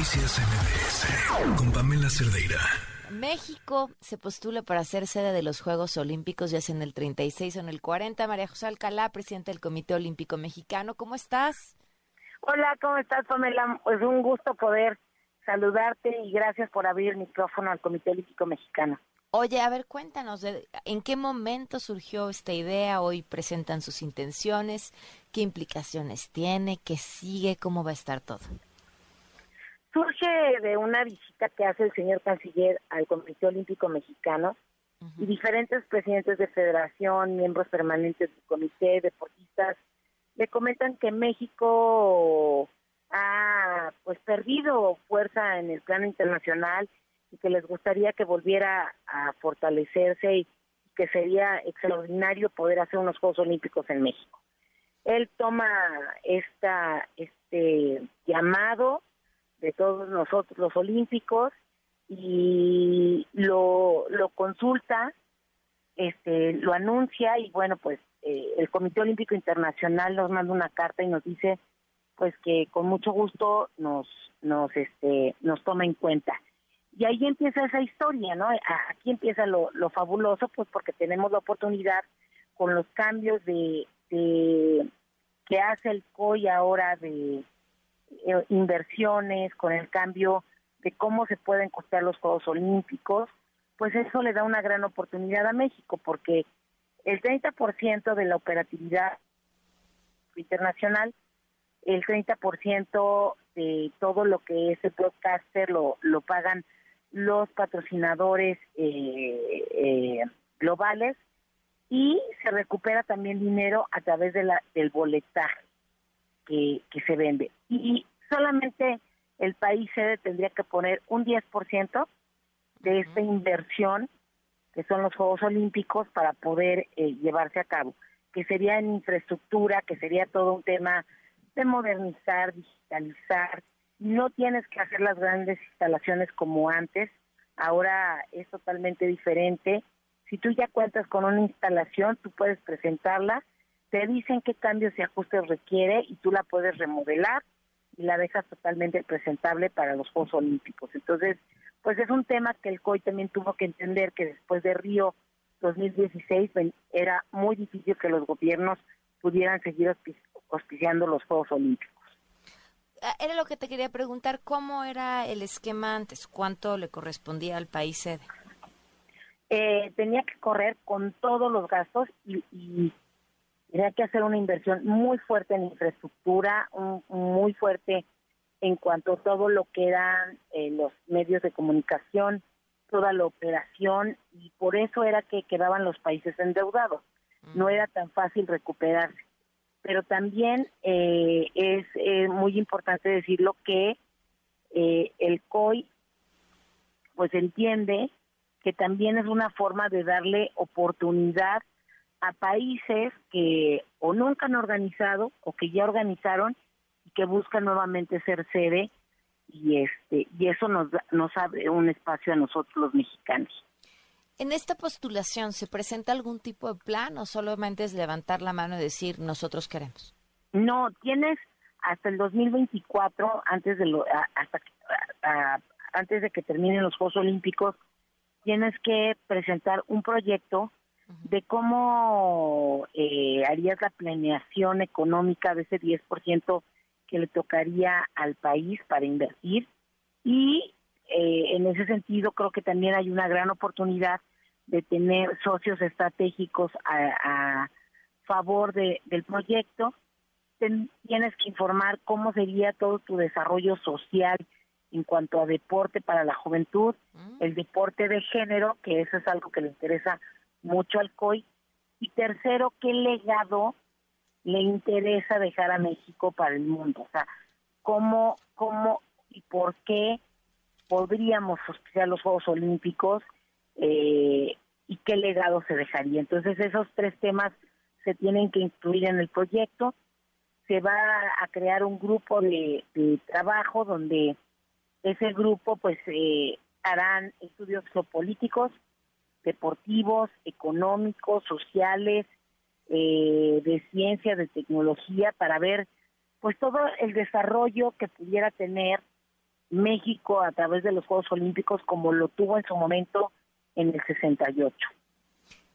Noticias MBS con Pamela Cerdeira. México se postula para ser sede de los Juegos Olímpicos, ya sea en el 36 o en el 40. María José Alcalá, presidenta del Comité Olímpico Mexicano, ¿cómo estás? Hola, ¿cómo estás, Pamela? Pues un gusto poder saludarte y gracias por abrir el micrófono al Comité Olímpico Mexicano. Oye, a ver, cuéntanos, ¿en qué momento surgió esta idea? Hoy presentan sus intenciones, ¿qué implicaciones tiene? ¿Qué sigue? ¿Cómo va a estar todo? Surge de una visita que hace el señor canciller al Comité Olímpico Mexicano y diferentes presidentes de federación, miembros permanentes del comité, deportistas, le comentan que México ha pues perdido fuerza en el plano internacional y que les gustaría que volviera a fortalecerse y que sería extraordinario poder hacer unos Juegos Olímpicos en México. Él toma esta este llamado de todos nosotros los olímpicos y lo, lo consulta, este lo anuncia y bueno, pues eh, el Comité Olímpico Internacional nos manda una carta y nos dice pues que con mucho gusto nos nos este nos toma en cuenta. Y ahí empieza esa historia no aquí empieza lo, lo fabuloso pues porque tenemos la oportunidad con los cambios de, de que hace el COI ahora de eh, inversiones con el cambio de cómo se pueden costear los Juegos Olímpicos pues eso le da una gran oportunidad a México porque el 30% de la operatividad internacional, el 30% de todo lo que es el broadcaster lo, lo pagan los patrocinadores eh, eh, globales y se recupera también dinero a través de la, del boletaje que, que se vende. Y solamente el país sede tendría que poner un 10% de esta inversión que son los Juegos Olímpicos, para poder eh, llevarse a cabo, que sería en infraestructura, que sería todo un tema de modernizar, digitalizar. No tienes que hacer las grandes instalaciones como antes, ahora es totalmente diferente. Si tú ya cuentas con una instalación, tú puedes presentarla, te dicen qué cambios y ajustes requiere y tú la puedes remodelar y la dejas totalmente presentable para los Juegos Olímpicos. Entonces, pues es un tema que el COI también tuvo que entender que después de Río 2016 era muy difícil que los gobiernos pudieran seguir auspiciando los Juegos Olímpicos. Ah, era lo que te quería preguntar, ¿cómo era el esquema antes? ¿Cuánto le correspondía al país sede? Eh, tenía que correr con todos los gastos y, tenía que hacer una inversión muy fuerte en infraestructura, muy fuerte en cuanto a todo lo que eran eh, los medios de comunicación, toda la operación, y por eso era que quedaban los países endeudados. No era tan fácil recuperarse. Pero también eh, es eh, muy importante decirlo que el COI pues entiende que también es una forma de darle oportunidad a países que o nunca han organizado o que ya organizaron que busca nuevamente ser sede y este y eso nos nos abre un espacio a nosotros los mexicanos. En esta postulación se presenta algún tipo de plan o solamente es levantar la mano y decir nosotros queremos. No, tienes hasta el 2024 antes de lo hasta antes de que terminen los Juegos Olímpicos tienes que presentar un proyecto de cómo eh, harías la planeación económica de ese 10% que le tocaría al país para invertir y eh, en ese sentido creo que también hay una gran oportunidad de tener socios estratégicos a, favor de, del proyecto. tienes que informar cómo sería todo tu desarrollo social en cuanto a deporte para la juventud, mm. el deporte de género, que eso es algo que le interesa mucho al COI, y tercero, qué legado le interesa dejar a México para el mundo. O sea, cómo, cómo y por qué podríamos auspiciar los Juegos Olímpicos eh, y qué legado se dejaría. Entonces, esos tres temas se tienen que incluir en el proyecto. Se va a crear un grupo de, trabajo donde ese grupo, pues, eh, harán estudios geopolíticos, deportivos, económicos, sociales, eh, de ciencia, de tecnología, para ver pues todo el desarrollo que pudiera tener México a través de los Juegos Olímpicos como lo tuvo en su momento en el 68.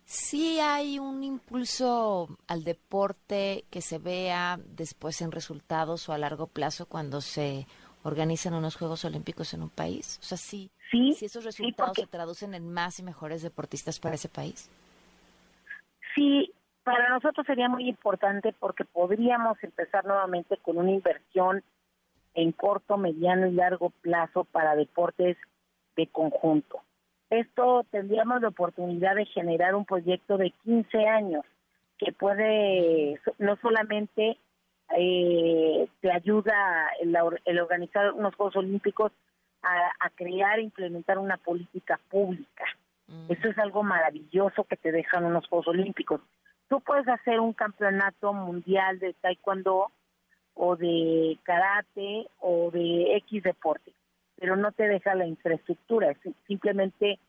Sí hay un impulso al deporte que se vea después en resultados o a largo plazo cuando se organizan unos Juegos Olímpicos en un país. O sea, sí, sí, esos resultados se traducen en más y mejores deportistas para ese país. Sí, para nosotros sería muy importante porque podríamos empezar nuevamente con una inversión en corto, mediano y largo plazo para deportes de conjunto. Esto tendríamos la oportunidad de generar un proyecto de 15 años que puede no solamente eh, te ayuda el, organizar unos Juegos Olímpicos a, crear e implementar una política pública. Mm. Eso es algo maravilloso que te dejan unos Juegos Olímpicos. Tú puedes hacer un campeonato mundial de taekwondo o de karate o de X deporte, pero no te deja la infraestructura, es simplemente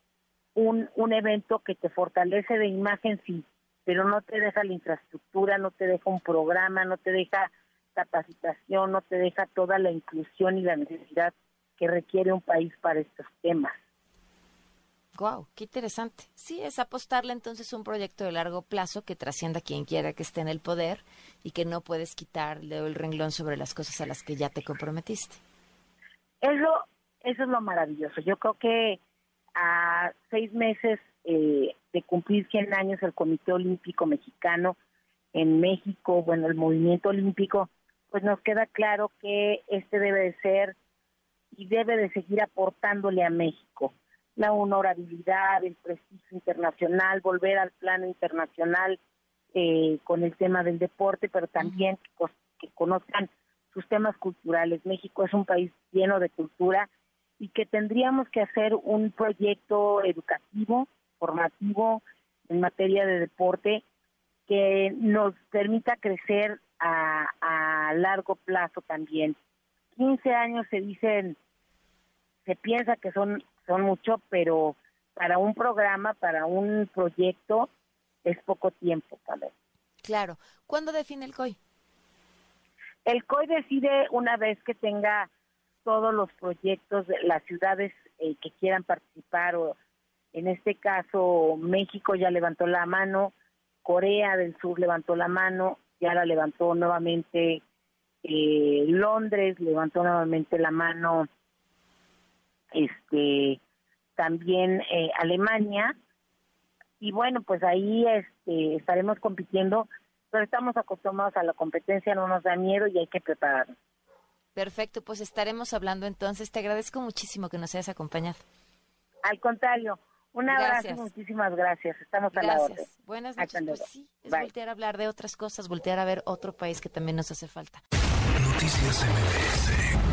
un, un evento que te fortalece de imagen, sí, pero no te deja la infraestructura, no te deja un programa, no te deja capacitación, no te deja toda la inclusión y la necesidad que requiere un país para estos temas. Wow, qué interesante. Sí, es apostarle entonces un proyecto de largo plazo que trascienda a quien quiera que esté en el poder y que no puedes quitarle el renglón sobre las cosas a las que ya te comprometiste. Eso, eso es lo maravilloso. Yo creo que a seis meses eh, de cumplir 100 años el Comité Olímpico Mexicano en México, bueno, el movimiento olímpico, pues nos queda claro que este debe de ser y debe de seguir aportándole a México la honorabilidad, el prestigio internacional, volver al plano internacional eh, con el tema del deporte, pero también que, conozcan sus temas culturales. México es un país lleno de cultura y que tendríamos que hacer un proyecto educativo, formativo en materia de deporte que nos permita crecer a, a largo plazo también. 15 años se dicen, se piensa que son son mucho, pero para un programa, para un proyecto, es poco tiempo. Claro. ¿Cuándo define el COI? El COI decide una vez que tenga todos los proyectos de las ciudades eh, que quieran participar, o en este caso México ya levantó la mano, Corea del Sur levantó la mano, ya la levantó nuevamente eh, Londres, levantó nuevamente la mano este también eh, Alemania. Y bueno pues ahí este estaremos compitiendo pero estamos acostumbrados a la competencia no nos da miedo y hay que prepararnos. Perfecto pues estaremos hablando entonces. Te agradezco muchísimo que nos hayas acompañado. Al contrario un abrazo, muchísimas gracias. Estamos a la orden. Buenas noches. Pues sí, es voltear a hablar de otras cosas, voltear a ver otro país que también nos hace falta. Noticias MBS